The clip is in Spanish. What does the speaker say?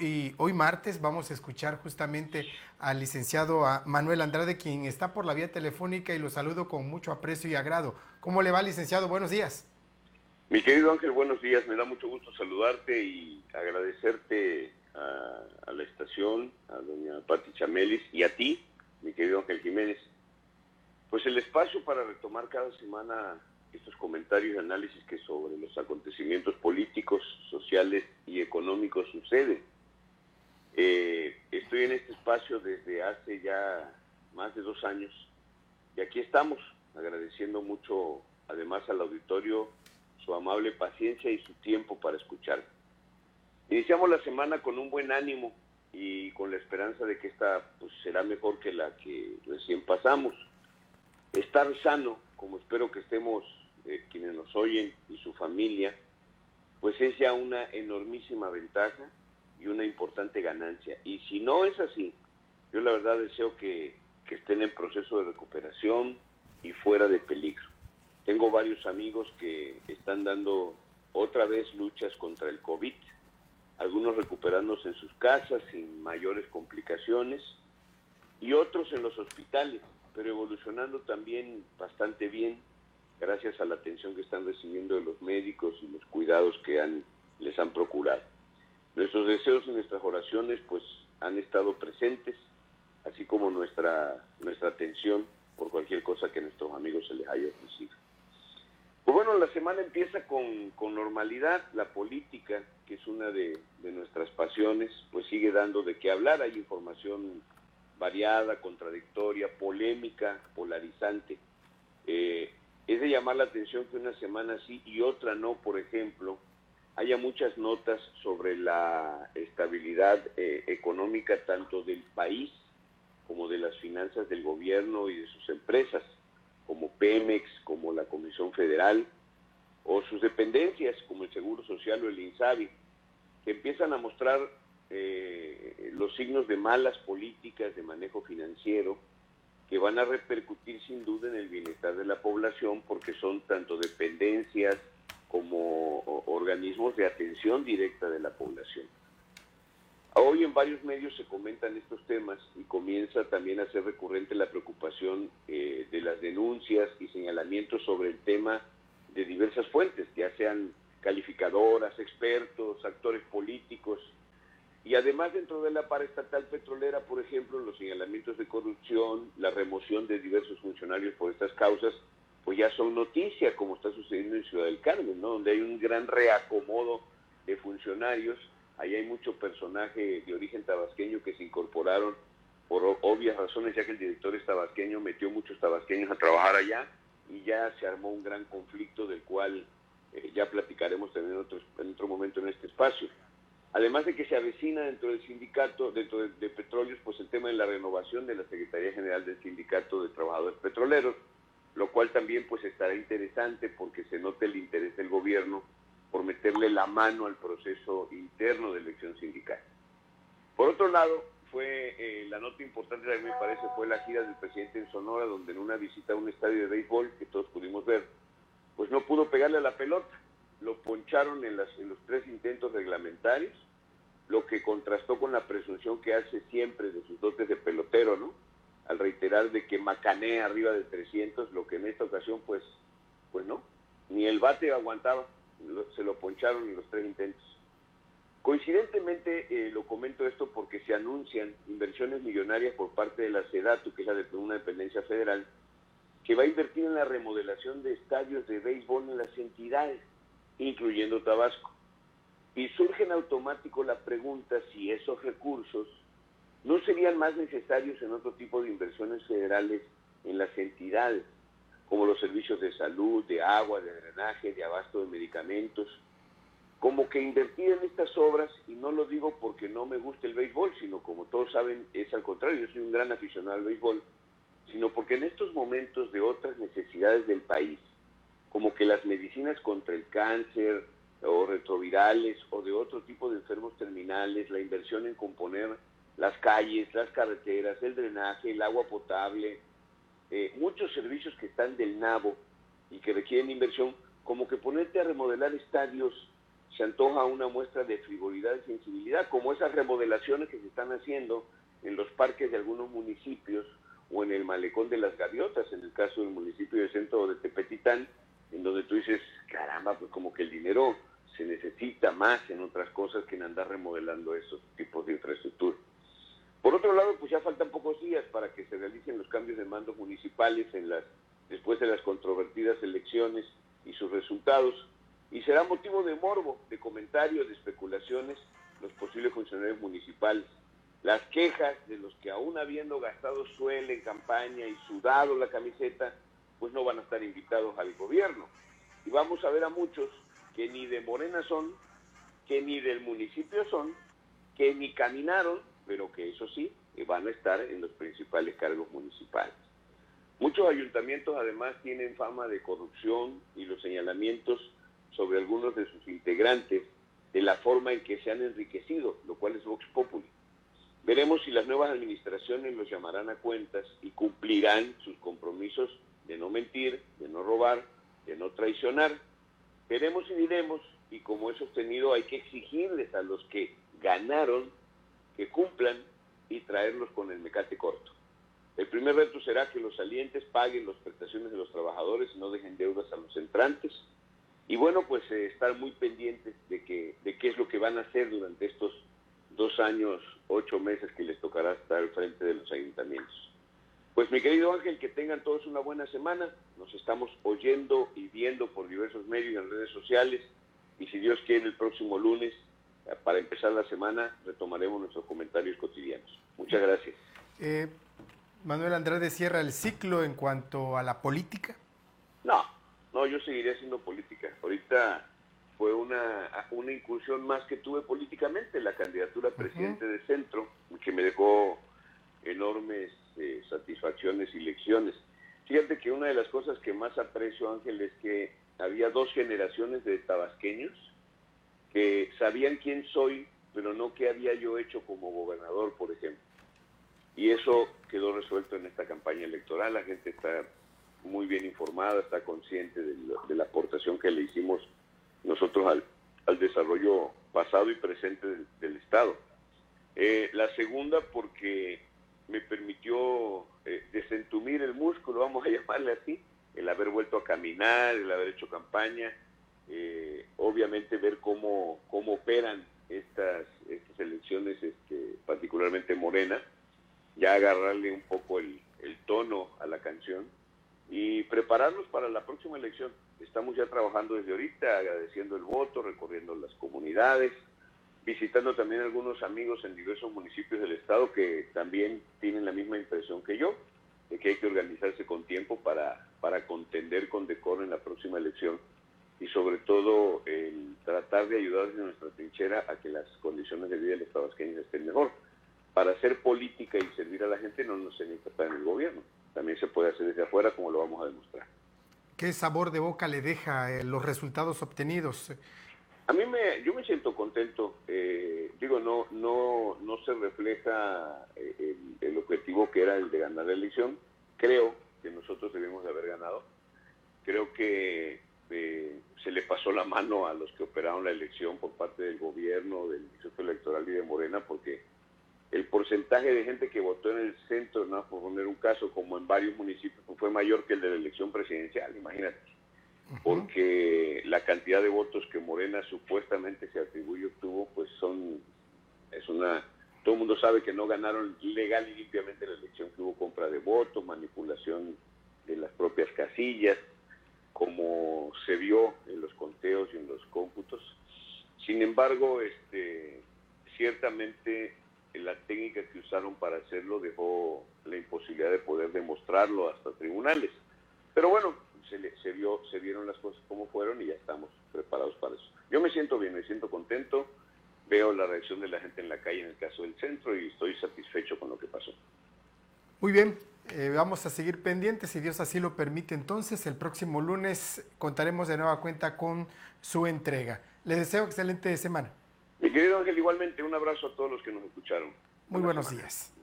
Y hoy martes vamos a escuchar justamente al licenciado Manuel Andrade, quien está por la vía telefónica y lo saludo con mucho aprecio y agrado. ¿Cómo le va, licenciado? Buenos días. Mi querido Ángel, buenos días. Me da mucho gusto saludarte y agradecerte a, la estación, a doña Pati Chamelis y a ti, mi querido Ángel Jiménez. Pues el espacio para retomar cada semana estos comentarios y análisis que sobre los acontecimientos políticos, sociales y económicos suceden eh, estoy en este espacio desde hace ya más de dos años y aquí estamos agradeciendo mucho además al auditorio su amable paciencia y su tiempo para escuchar. Iniciamos la semana con un buen ánimo y con la esperanza de que esta pues, será mejor que la que recién pasamos. Estar sano, como espero que estemos eh, quienes nos oyen y su familia, pues es ya una enormísima ventaja y una importante ganancia. Y si no es así, yo la verdad deseo que, estén en proceso de recuperación y fuera de peligro. Tengo varios amigos que están dando otra vez luchas contra el COVID, algunos recuperándose en sus casas sin mayores complicaciones y otros en los hospitales, pero evolucionando también bastante bien gracias a la atención que están recibiendo de los médicos y los cuidados que les han procurado. Nuestros deseos y nuestras oraciones pues han estado presentes, así como nuestra, nuestra atención por cualquier cosa que a nuestros amigos se les haya ofrecido. Pues bueno, la semana empieza con, normalidad, la política, que es una de, nuestras pasiones, pues sigue dando de qué hablar, hay información variada, contradictoria, polémica, polarizante. Eh, es de llamar la atención que una semana sí y otra no, por ejemplo, haya muchas notas sobre la estabilidad eh, económica tanto del país como de las finanzas del gobierno y de sus empresas, como Pemex, como la Comisión Federal, o sus dependencias, como el Seguro Social o el INSABI, que empiezan a mostrar eh, los signos de malas políticas de manejo financiero que van a repercutir sin duda en el bienestar de la población porque son tanto dependencias, como organismos de atención directa de la población. Hoy en varios medios se comentan estos temas y comienza también a ser recurrente la preocupación eh, de las denuncias y señalamientos sobre el tema de diversas fuentes, ya sean calificadoras, expertos, actores políticos, y además dentro de la paraestatal petrolera, por ejemplo, los señalamientos de corrupción, la remoción de diversos funcionarios por estas causas, pues ya son noticias, como está sucediendo en Ciudad del Carmen, ¿no? Donde hay un gran reacomodo de funcionarios, ahí hay mucho personaje de origen tabasqueño que se incorporaron por obvias razones, ya que el director es tabasqueño, metió muchos tabasqueños a trabajar allá y ya se armó un gran conflicto del cual eh, ya platicaremos también en otro, en otro momento en este espacio. Además de que se avecina dentro del sindicato, dentro de, de petróleos, pues el tema de la renovación de la Secretaría General del Sindicato de Trabajadores Petroleros, lo cual también pues estará interesante porque se note el interés del gobierno por meterle la mano al proceso interno de elección sindical. Por otro lado, fue eh, la nota importante, a mí me parece, fue la gira del presidente en Sonora, donde en una visita a un estadio de béisbol que todos pudimos ver, pues no pudo pegarle a la pelota, lo poncharon en, en los tres intentos reglamentarios, lo que contrastó con la presunción que hace siempre de sus dotes de pelotero, ¿no? Al reiterar de que macanea arriba de 300, lo que en esta ocasión pues, pues no, ni el bate aguantaba, se lo poncharon en los tres intentos. Coincidentemente eh, lo comento esto porque se anuncian inversiones millonarias por parte de la SEDATU, que es la una dependencia federal, que va a invertir en la remodelación de estadios de béisbol en las entidades, incluyendo Tabasco. Y surge en automático la pregunta si esos recursos no serían más necesarios en otro tipo de inversiones federales en las entidades, como los servicios de salud, de agua, de drenaje, de abasto de medicamentos, como que invertir en estas obras, y no lo digo porque no me guste el béisbol, sino como todos saben, es al contrario, yo soy un gran aficionado al béisbol, sino porque en estos momentos de otras necesidades del país, como que las medicinas contra el cáncer o retrovirales o de otro tipo de enfermos terminales, la inversión en componer las calles, las carreteras, el drenaje, el agua potable, eh, muchos servicios que están del nabo y que requieren inversión, como que ponerte a remodelar estadios se antoja una muestra de frivolidad y sensibilidad, como esas remodelaciones que se están haciendo en los parques de algunos municipios o en el malecón de las gaviotas, en el caso del municipio de centro de Tepetitán, en donde tú dices, caramba, pues como que el dinero se necesita más en otras cosas que en andar remodelando esos tipos de infraestructura. Por otro lado, pues ya faltan pocos días para que se realicen los cambios de mandos municipales después de las controvertidas elecciones y sus resultados, y será motivo de morbo, de comentarios, de especulaciones los posibles funcionarios municipales. Las quejas de los que aún habiendo gastado suelo en campaña y sudado la camiseta, pues no van a estar invitados al gobierno. Y vamos a ver a muchos que ni de Morena son, que ni del municipio son, que ni caminaron, pero que eso sí, van a estar en los principales cargos municipales. Muchos ayuntamientos además tienen fama de corrupción y los señalamientos sobre algunos de sus integrantes de la forma en que se han enriquecido, lo cual es Vox Populi. Veremos si las nuevas administraciones los llamarán a cuentas y cumplirán sus compromisos de no mentir, de no robar, de no traicionar. Veremos y diremos, y como he sostenido, hay que exigirles a los que ganaron que cumplan y traerlos con el mecate corto. El primer reto será que los salientes paguen las prestaciones de los trabajadores y no dejen deudas a los entrantes. Y bueno, pues eh, estar muy pendientes de, que, de qué es lo que van a hacer durante estos dos años, ocho meses que les tocará estar al frente de los ayuntamientos. Pues mi querido Ángel, que tengan todos una buena semana. Nos estamos oyendo y viendo por diversos medios y en redes sociales. Y si Dios quiere, el próximo lunes, para empezar la semana, retomaremos nuestros comentarios cotidianos. Muchas gracias. Eh, Manuel Andrade cierra el ciclo en cuanto a la política. No, no, yo seguiré haciendo política. Ahorita fue una, una incursión más que tuve políticamente, la candidatura a presidente de centro, que me dejó enormes eh, satisfacciones y lecciones. Fíjate que una de las cosas que más aprecio, Ángel, es que había dos generaciones de tabasqueños que sabían quién soy, pero no qué había yo hecho como gobernador, por ejemplo. Y eso quedó resuelto en esta campaña electoral. La gente está muy bien informada, está consciente de, la aportación que le hicimos nosotros al, desarrollo pasado y presente del, Estado. Eh, la segunda porque me permitió eh, desentumir el músculo, vamos a llamarle así, el haber vuelto a caminar, el haber hecho campaña, eh, obviamente ver cómo, cómo operan estas, estas elecciones, este, particularmente Morena, ya agarrarle un poco el, tono a la canción y prepararnos para la próxima elección. Estamos ya trabajando desde ahorita, agradeciendo el voto, recorriendo las comunidades, visitando también algunos amigos en diversos municipios del estado que también tienen la misma impresión que yo, de que hay que organizarse con tiempo para, para contender con decoro en la próxima elección y sobre todo el tratar de ayudar desde nuestra trinchera a que las condiciones de vida de los tabasqueños estén mejor. Para hacer política y servir a la gente no nos necesita estar en el gobierno, también se puede hacer desde afuera como lo vamos a demostrar. ¿Qué sabor de boca le deja eh, los resultados obtenidos? A mí me, yo me siento contento. Eh, digo, no, no, no se refleja eh, el, objetivo que era el de ganar la elección. Creo que nosotros debimos de haber ganado. Creo que eh, se le pasó la mano a los que operaron la elección por parte del gobierno, del Instituto Electoral y de Morena, porque el porcentaje de gente que votó en el centro, ¿no? por poner un caso, como en varios municipios, fue mayor que el de la elección presidencial, imagínate porque la cantidad de votos que Morena supuestamente se atribuye obtuvo, pues son, es una, todo el mundo sabe que no ganaron legal y limpiamente la elección, que hubo compra de votos, manipulación de las propias casillas, como se vio en los conteos y en los cómputos. Sin embargo, este, ciertamente la técnica que usaron para hacerlo dejó la imposibilidad de poder demostrarlo hasta tribunales. Pero bueno, se, vio, se vieron las cosas como fueron y ya estamos preparados para eso. Yo me siento bien, me siento contento, veo la reacción de la gente en la calle en el caso del centro y estoy satisfecho con lo que pasó. Muy bien, eh, vamos a seguir pendientes, si Dios así lo permite entonces, el próximo lunes contaremos de nueva cuenta con su entrega. Les deseo excelente semana. Mi querido Ángel, igualmente un abrazo a todos los que nos escucharon. Muy buenos días.